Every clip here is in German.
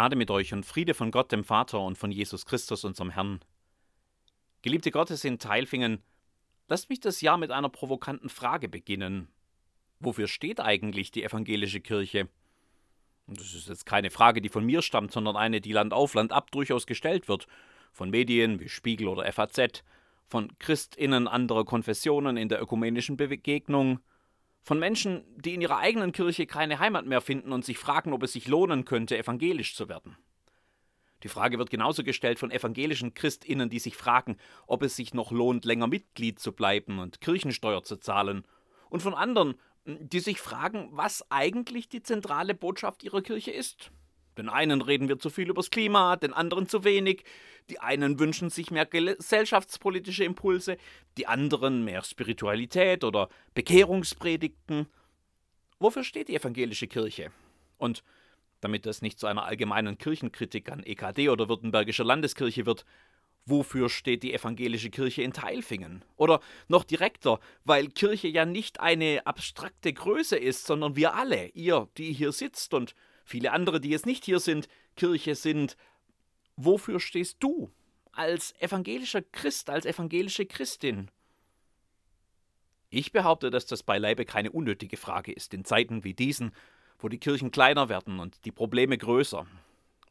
Gnade mit euch und Friede von Gott dem Vater und von Jesus Christus unserem Herrn. Geliebte Gottes in Teilfingen, lasst mich das Jahr mit einer provokanten Frage beginnen. Wofür steht eigentlich die evangelische Kirche? Das ist jetzt keine Frage, die von mir stammt, sondern eine, die Land auf, Land ab durchaus gestellt wird. Von Medien wie Spiegel oder FAZ, von Christinnen anderer Konfessionen in der ökumenischen Begegnung, von Menschen, die in ihrer eigenen Kirche keine Heimat mehr finden und sich fragen, ob es sich lohnen könnte, evangelisch zu werden. Die Frage wird genauso gestellt von evangelischen Christinnen, die sich fragen, ob es sich noch lohnt, länger Mitglied zu bleiben und Kirchensteuer zu zahlen, und von anderen, die sich fragen, was eigentlich die zentrale Botschaft ihrer Kirche ist. Den einen reden wir zu viel übers Klima, den anderen zu wenig. Die einen wünschen sich mehr gesellschaftspolitische Impulse, die anderen mehr Spiritualität oder Bekehrungspredigten. Wofür steht die evangelische Kirche? Und damit das nicht zu einer allgemeinen Kirchenkritik an EKD oder Württembergischer Landeskirche wird, wofür steht die evangelische Kirche in Teilfingen? Oder noch direkter, weil Kirche ja nicht eine abstrakte Größe ist, sondern wir alle, ihr, die hier sitzt und viele andere, die jetzt nicht hier sind, Kirche sind. Wofür stehst du als evangelischer Christ, als evangelische Christin? Ich behaupte, dass das beileibe keine unnötige Frage ist in Zeiten wie diesen, wo die Kirchen kleiner werden und die Probleme größer.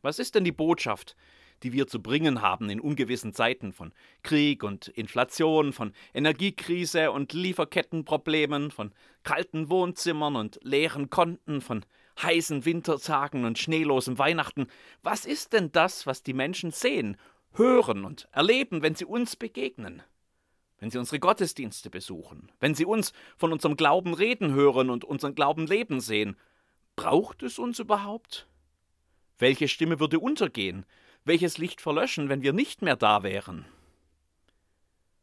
Was ist denn die Botschaft, die wir zu bringen haben in ungewissen Zeiten von Krieg und Inflation, von Energiekrise und Lieferkettenproblemen, von kalten Wohnzimmern und leeren Konten, von heißen Wintertagen und schneelosem Weihnachten. Was ist denn das, was die Menschen sehen, hören und erleben, wenn sie uns begegnen? Wenn sie unsere Gottesdienste besuchen, wenn sie uns von unserem Glauben reden hören und unseren Glauben leben sehen, braucht es uns überhaupt? Welche Stimme würde untergehen? Welches Licht verlöschen, wenn wir nicht mehr da wären?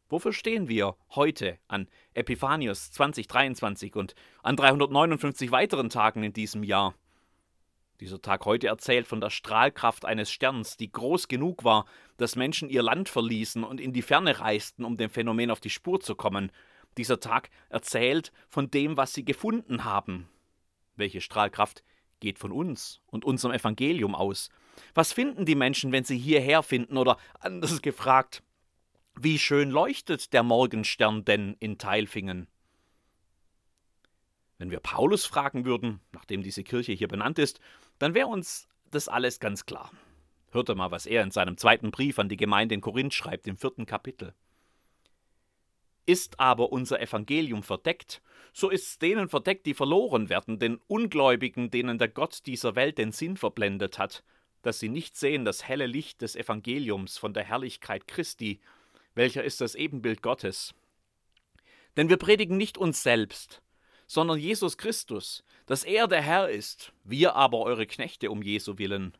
Wofür stehen wir heute an Epiphanius 2023 und an 359 weiteren Tagen in diesem Jahr? Dieser Tag heute erzählt von der Strahlkraft eines Sterns, die groß genug war, dass Menschen ihr Land verließen und in die Ferne reisten, um dem Phänomen auf die Spur zu kommen. Dieser Tag erzählt von dem, was sie gefunden haben. Welche Strahlkraft geht von uns und unserem Evangelium aus? Was finden die Menschen, wenn sie hierher finden? Oder anders gefragt, wie schön leuchtet der Morgenstern denn in Teilfingen? Wenn wir Paulus fragen würden, nachdem diese Kirche hier benannt ist, dann wäre uns das alles ganz klar. Hört mal, was er in seinem zweiten Brief an die Gemeinde in Korinth schreibt, im vierten Kapitel. Ist aber unser Evangelium verdeckt, so ist's denen verdeckt, die verloren werden, den Ungläubigen, denen der Gott dieser Welt den Sinn verblendet hat, dass sie nicht sehen das helle Licht des Evangeliums von der Herrlichkeit Christi, welcher ist das Ebenbild Gottes. Denn wir predigen nicht uns selbst, sondern Jesus Christus, dass er der Herr ist, wir aber eure Knechte um Jesu willen.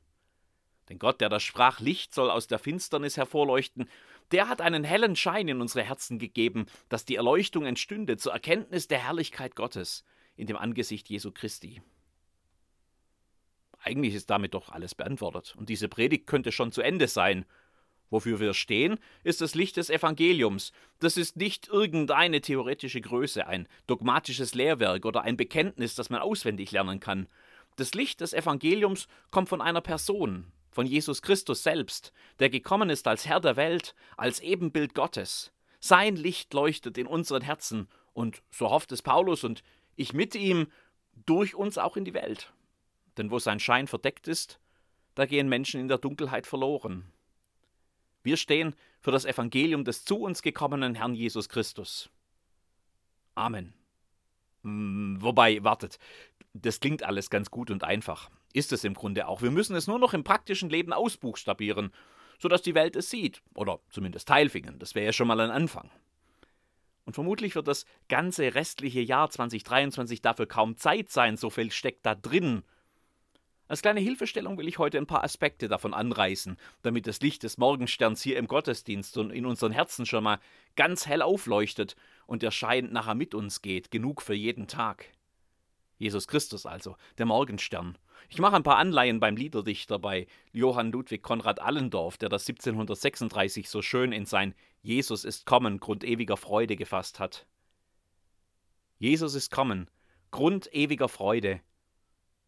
Denn Gott, der da sprach, Licht soll aus der Finsternis hervorleuchten, der hat einen hellen Schein in unsere Herzen gegeben, dass die Erleuchtung entstünde zur Erkenntnis der Herrlichkeit Gottes in dem Angesicht Jesu Christi. Eigentlich ist damit doch alles beantwortet, und diese Predigt könnte schon zu Ende sein, Wofür wir stehen, ist das Licht des Evangeliums. Das ist nicht irgendeine theoretische Größe, ein dogmatisches Lehrwerk oder ein Bekenntnis, das man auswendig lernen kann. Das Licht des Evangeliums kommt von einer Person, von Jesus Christus selbst, der gekommen ist als Herr der Welt, als Ebenbild Gottes. Sein Licht leuchtet in unseren Herzen und, so hofft es Paulus und ich mit ihm, durch uns auch in die Welt. Denn wo sein Schein verdeckt ist, da gehen Menschen in der Dunkelheit verloren. Wir stehen für das Evangelium des zu uns gekommenen Herrn Jesus Christus. Amen. Hm, wobei, wartet, das klingt alles ganz gut und einfach. Ist es im Grunde auch. Wir müssen es nur noch im praktischen Leben ausbuchstabieren, sodass die Welt es sieht. Oder zumindest Teilfingen. Das wäre ja schon mal ein Anfang. Und vermutlich wird das ganze restliche Jahr 2023 dafür kaum Zeit sein, so viel steckt da drin als kleine Hilfestellung will ich heute ein paar Aspekte davon anreißen, damit das Licht des Morgensterns hier im Gottesdienst und in unseren Herzen schon mal ganz hell aufleuchtet und der Schein nachher mit uns geht, genug für jeden Tag. Jesus Christus also, der Morgenstern. Ich mache ein paar Anleihen beim Liederdichter bei Johann Ludwig Konrad Allendorf, der das 1736 so schön in sein Jesus ist kommen, Grund ewiger Freude gefasst hat. Jesus ist kommen, Grund ewiger Freude,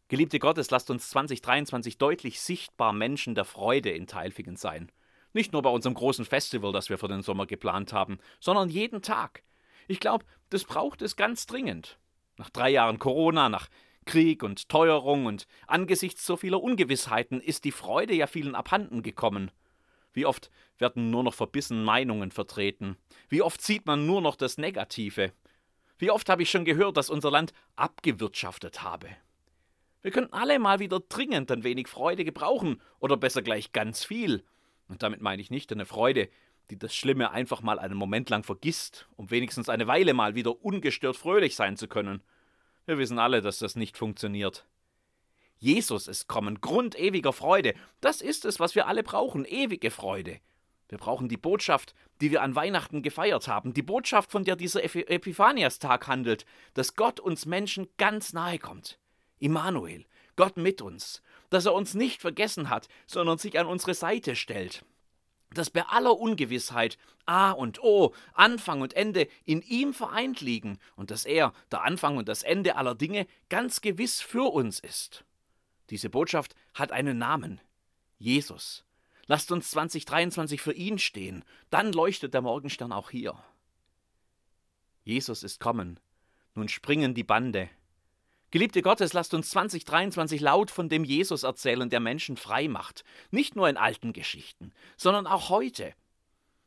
Geliebte Gottes, lasst uns 2023 deutlich sichtbar Menschen der Freude in Teilfingen sein. Nicht nur bei unserem großen Festival, das wir für den Sommer geplant haben, sondern jeden Tag. Ich glaube, das braucht es ganz dringend. Nach drei Jahren Corona, nach Krieg und Teuerung und angesichts so vieler Ungewissheiten ist die Freude ja vielen abhanden gekommen. Wie oft werden nur noch verbissen Meinungen vertreten? Wie oft sieht man nur noch das Negative? Wie oft habe ich schon gehört, dass unser Land abgewirtschaftet habe? Wir könnten alle mal wieder dringend ein wenig Freude gebrauchen, oder besser gleich ganz viel. Und damit meine ich nicht eine Freude, die das Schlimme einfach mal einen Moment lang vergisst, um wenigstens eine Weile mal wieder ungestört fröhlich sein zu können. Wir wissen alle, dass das nicht funktioniert. Jesus ist kommen, Grund ewiger Freude. Das ist es, was wir alle brauchen, ewige Freude. Wir brauchen die Botschaft, die wir an Weihnachten gefeiert haben, die Botschaft, von der dieser Epiphaniastag handelt, dass Gott uns Menschen ganz nahe kommt. Immanuel, Gott mit uns, dass er uns nicht vergessen hat, sondern sich an unsere Seite stellt, dass bei aller Ungewissheit A und O, Anfang und Ende in ihm vereint liegen und dass er, der Anfang und das Ende aller Dinge, ganz gewiss für uns ist. Diese Botschaft hat einen Namen Jesus. Lasst uns 2023 für ihn stehen, dann leuchtet der Morgenstern auch hier. Jesus ist kommen, nun springen die Bande, Geliebte Gottes, lasst uns 2023 laut von dem Jesus erzählen, der Menschen frei macht. Nicht nur in alten Geschichten, sondern auch heute.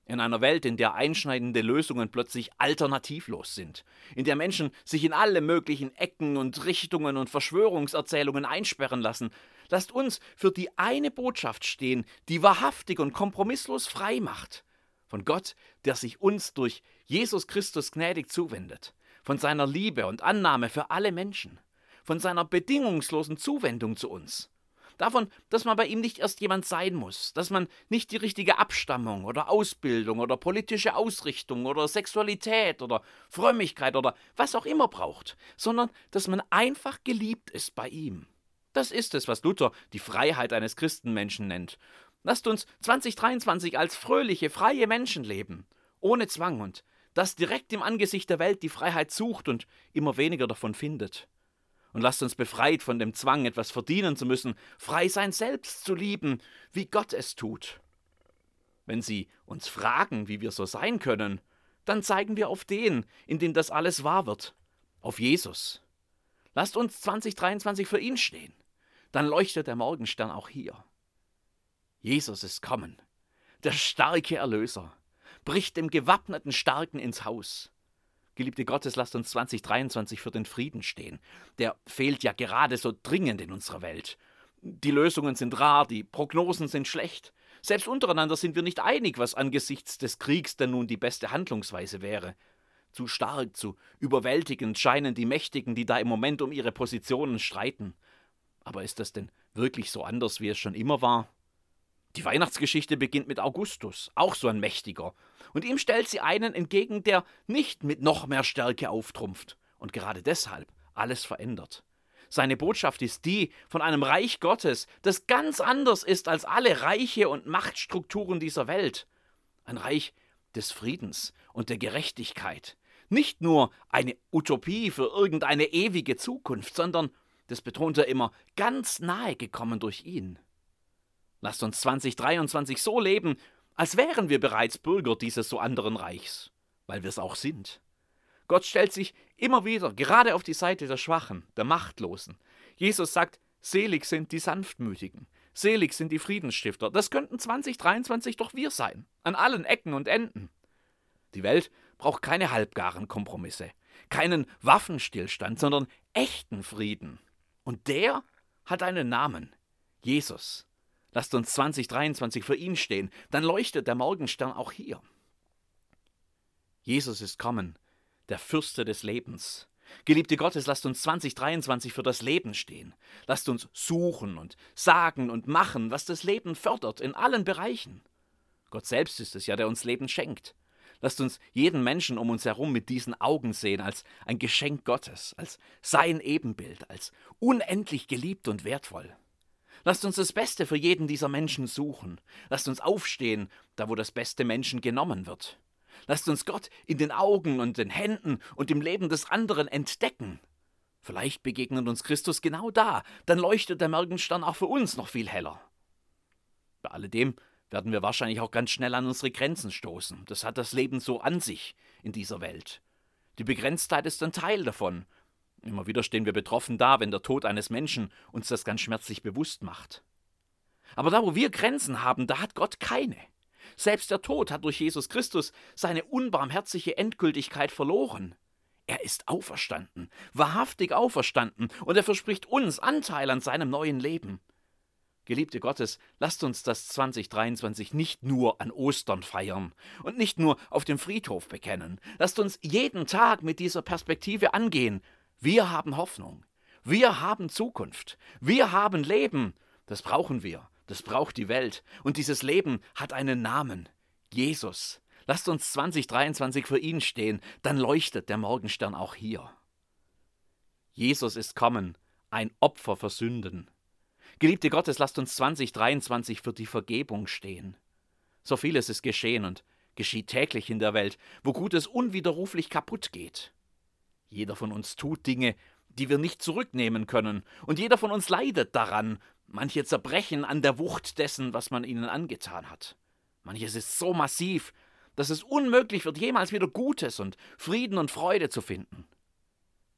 In einer Welt, in der einschneidende Lösungen plötzlich alternativlos sind, in der Menschen sich in alle möglichen Ecken und Richtungen und Verschwörungserzählungen einsperren lassen, lasst uns für die eine Botschaft stehen, die wahrhaftig und kompromisslos frei macht. Von Gott, der sich uns durch Jesus Christus gnädig zuwendet, von seiner Liebe und Annahme für alle Menschen von seiner bedingungslosen Zuwendung zu uns. Davon, dass man bei ihm nicht erst jemand sein muss, dass man nicht die richtige Abstammung oder Ausbildung oder politische Ausrichtung oder Sexualität oder Frömmigkeit oder was auch immer braucht, sondern dass man einfach geliebt ist bei ihm. Das ist es, was Luther die Freiheit eines Christenmenschen nennt. Lasst uns 2023 als fröhliche, freie Menschen leben, ohne Zwang und das direkt im Angesicht der Welt die Freiheit sucht und immer weniger davon findet und lasst uns befreit von dem Zwang, etwas verdienen zu müssen, frei sein selbst zu lieben, wie Gott es tut. Wenn Sie uns fragen, wie wir so sein können, dann zeigen wir auf den, in dem das alles wahr wird, auf Jesus. Lasst uns 2023 für ihn stehen, dann leuchtet der Morgenstern auch hier. Jesus ist kommen, der starke Erlöser, bricht dem gewappneten Starken ins Haus. Geliebte Gottes, lasst uns 2023 für den Frieden stehen. Der fehlt ja gerade so dringend in unserer Welt. Die Lösungen sind rar, die Prognosen sind schlecht. Selbst untereinander sind wir nicht einig, was angesichts des Kriegs denn nun die beste Handlungsweise wäre. Zu stark, zu überwältigend scheinen die Mächtigen, die da im Moment um ihre Positionen streiten. Aber ist das denn wirklich so anders, wie es schon immer war? Die Weihnachtsgeschichte beginnt mit Augustus, auch so ein Mächtiger. Und ihm stellt sie einen entgegen, der nicht mit noch mehr Stärke auftrumpft und gerade deshalb alles verändert. Seine Botschaft ist die von einem Reich Gottes, das ganz anders ist als alle Reiche und Machtstrukturen dieser Welt. Ein Reich des Friedens und der Gerechtigkeit. Nicht nur eine Utopie für irgendeine ewige Zukunft, sondern, das betont er immer, ganz nahe gekommen durch ihn. Lasst uns 2023 so leben, als wären wir bereits Bürger dieses so anderen Reichs, weil wir es auch sind. Gott stellt sich immer wieder gerade auf die Seite der Schwachen, der Machtlosen. Jesus sagt, selig sind die Sanftmütigen, selig sind die Friedensstifter. Das könnten 2023 doch wir sein, an allen Ecken und Enden. Die Welt braucht keine halbgaren Kompromisse, keinen Waffenstillstand, sondern echten Frieden. Und der hat einen Namen, Jesus. Lasst uns 2023 für ihn stehen, dann leuchtet der Morgenstern auch hier. Jesus ist kommen, der Fürste des Lebens. Geliebte Gottes, lasst uns 2023 für das Leben stehen. Lasst uns suchen und sagen und machen, was das Leben fördert in allen Bereichen. Gott selbst ist es ja, der uns Leben schenkt. Lasst uns jeden Menschen um uns herum mit diesen Augen sehen, als ein Geschenk Gottes, als sein Ebenbild, als unendlich geliebt und wertvoll. Lasst uns das Beste für jeden dieser Menschen suchen. Lasst uns aufstehen, da wo das beste Menschen genommen wird. Lasst uns Gott in den Augen und den Händen und im Leben des anderen entdecken. Vielleicht begegnet uns Christus genau da, dann leuchtet der Morgenstern auch für uns noch viel heller. Bei alledem werden wir wahrscheinlich auch ganz schnell an unsere Grenzen stoßen. Das hat das Leben so an sich in dieser Welt. Die Begrenztheit ist ein Teil davon. Immer wieder stehen wir betroffen da, wenn der Tod eines Menschen uns das ganz schmerzlich bewusst macht. Aber da, wo wir Grenzen haben, da hat Gott keine. Selbst der Tod hat durch Jesus Christus seine unbarmherzige Endgültigkeit verloren. Er ist auferstanden, wahrhaftig auferstanden, und er verspricht uns Anteil an seinem neuen Leben. Geliebte Gottes, lasst uns das 2023 nicht nur an Ostern feiern und nicht nur auf dem Friedhof bekennen. Lasst uns jeden Tag mit dieser Perspektive angehen. Wir haben Hoffnung. Wir haben Zukunft. Wir haben Leben. Das brauchen wir. Das braucht die Welt. Und dieses Leben hat einen Namen. Jesus. Lasst uns 2023 für ihn stehen, dann leuchtet der Morgenstern auch hier. Jesus ist kommen, ein Opfer für Sünden. Geliebte Gottes, lasst uns 2023 für die Vergebung stehen. So vieles ist geschehen und geschieht täglich in der Welt, wo Gutes unwiderruflich kaputt geht. Jeder von uns tut Dinge, die wir nicht zurücknehmen können, und jeder von uns leidet daran, manche zerbrechen an der Wucht dessen, was man ihnen angetan hat. Manches ist so massiv, dass es unmöglich wird, jemals wieder Gutes und Frieden und Freude zu finden.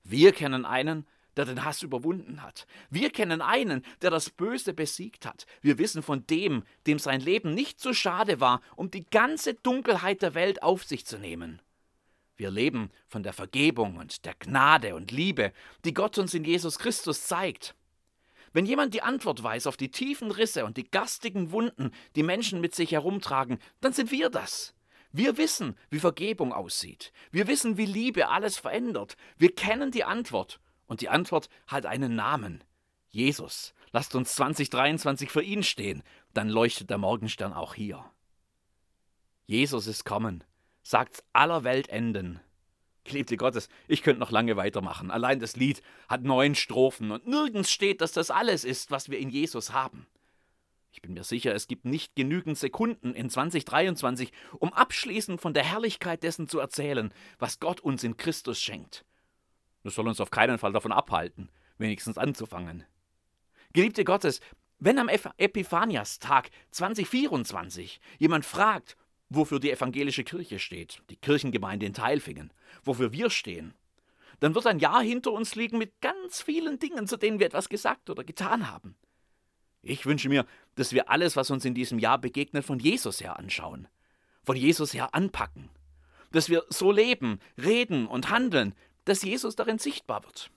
Wir kennen einen, der den Hass überwunden hat. Wir kennen einen, der das Böse besiegt hat. Wir wissen von dem, dem sein Leben nicht zu schade war, um die ganze Dunkelheit der Welt auf sich zu nehmen. Wir leben von der Vergebung und der Gnade und Liebe, die Gott uns in Jesus Christus zeigt. Wenn jemand die Antwort weiß auf die tiefen Risse und die garstigen Wunden, die Menschen mit sich herumtragen, dann sind wir das. Wir wissen, wie Vergebung aussieht. Wir wissen, wie Liebe alles verändert. Wir kennen die Antwort und die Antwort hat einen Namen. Jesus. Lasst uns 2023 für ihn stehen, dann leuchtet der Morgenstern auch hier. Jesus ist kommen, sagt's aller Welt enden. Geliebte Gottes, ich könnte noch lange weitermachen. Allein das Lied hat neun Strophen und nirgends steht, dass das alles ist, was wir in Jesus haben. Ich bin mir sicher, es gibt nicht genügend Sekunden in 2023, um abschließend von der Herrlichkeit dessen zu erzählen, was Gott uns in Christus schenkt. Das soll uns auf keinen Fall davon abhalten, wenigstens anzufangen. Geliebte Gottes, wenn am Epiphaniastag 2024 jemand fragt, wofür die evangelische Kirche steht, die Kirchengemeinde in Teilfingen, wofür wir stehen, dann wird ein Jahr hinter uns liegen mit ganz vielen Dingen, zu denen wir etwas gesagt oder getan haben. Ich wünsche mir, dass wir alles, was uns in diesem Jahr begegnet, von Jesus her anschauen, von Jesus her anpacken, dass wir so leben, reden und handeln, dass Jesus darin sichtbar wird.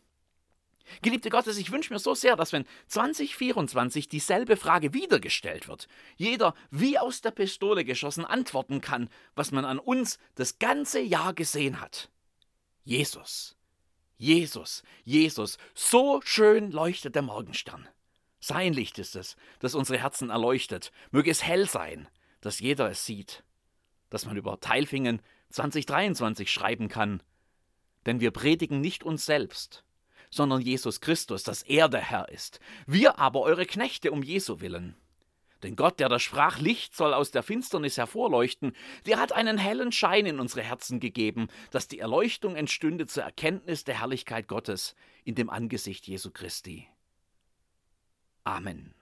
Geliebte Gottes, ich wünsche mir so sehr, dass wenn 2024 dieselbe Frage wiedergestellt wird, jeder wie aus der Pistole geschossen antworten kann, was man an uns das ganze Jahr gesehen hat. Jesus, Jesus, Jesus, so schön leuchtet der Morgenstern. Sein Licht ist es, das unsere Herzen erleuchtet. Möge es hell sein, dass jeder es sieht. Dass man über Teilfingen 2023 schreiben kann, denn wir predigen nicht uns selbst, sondern Jesus Christus, dass er der Herr ist. Wir aber eure Knechte um Jesu willen. Denn Gott, der da sprach, Licht soll aus der Finsternis hervorleuchten, der hat einen hellen Schein in unsere Herzen gegeben, dass die Erleuchtung entstünde zur Erkenntnis der Herrlichkeit Gottes in dem Angesicht Jesu Christi. Amen.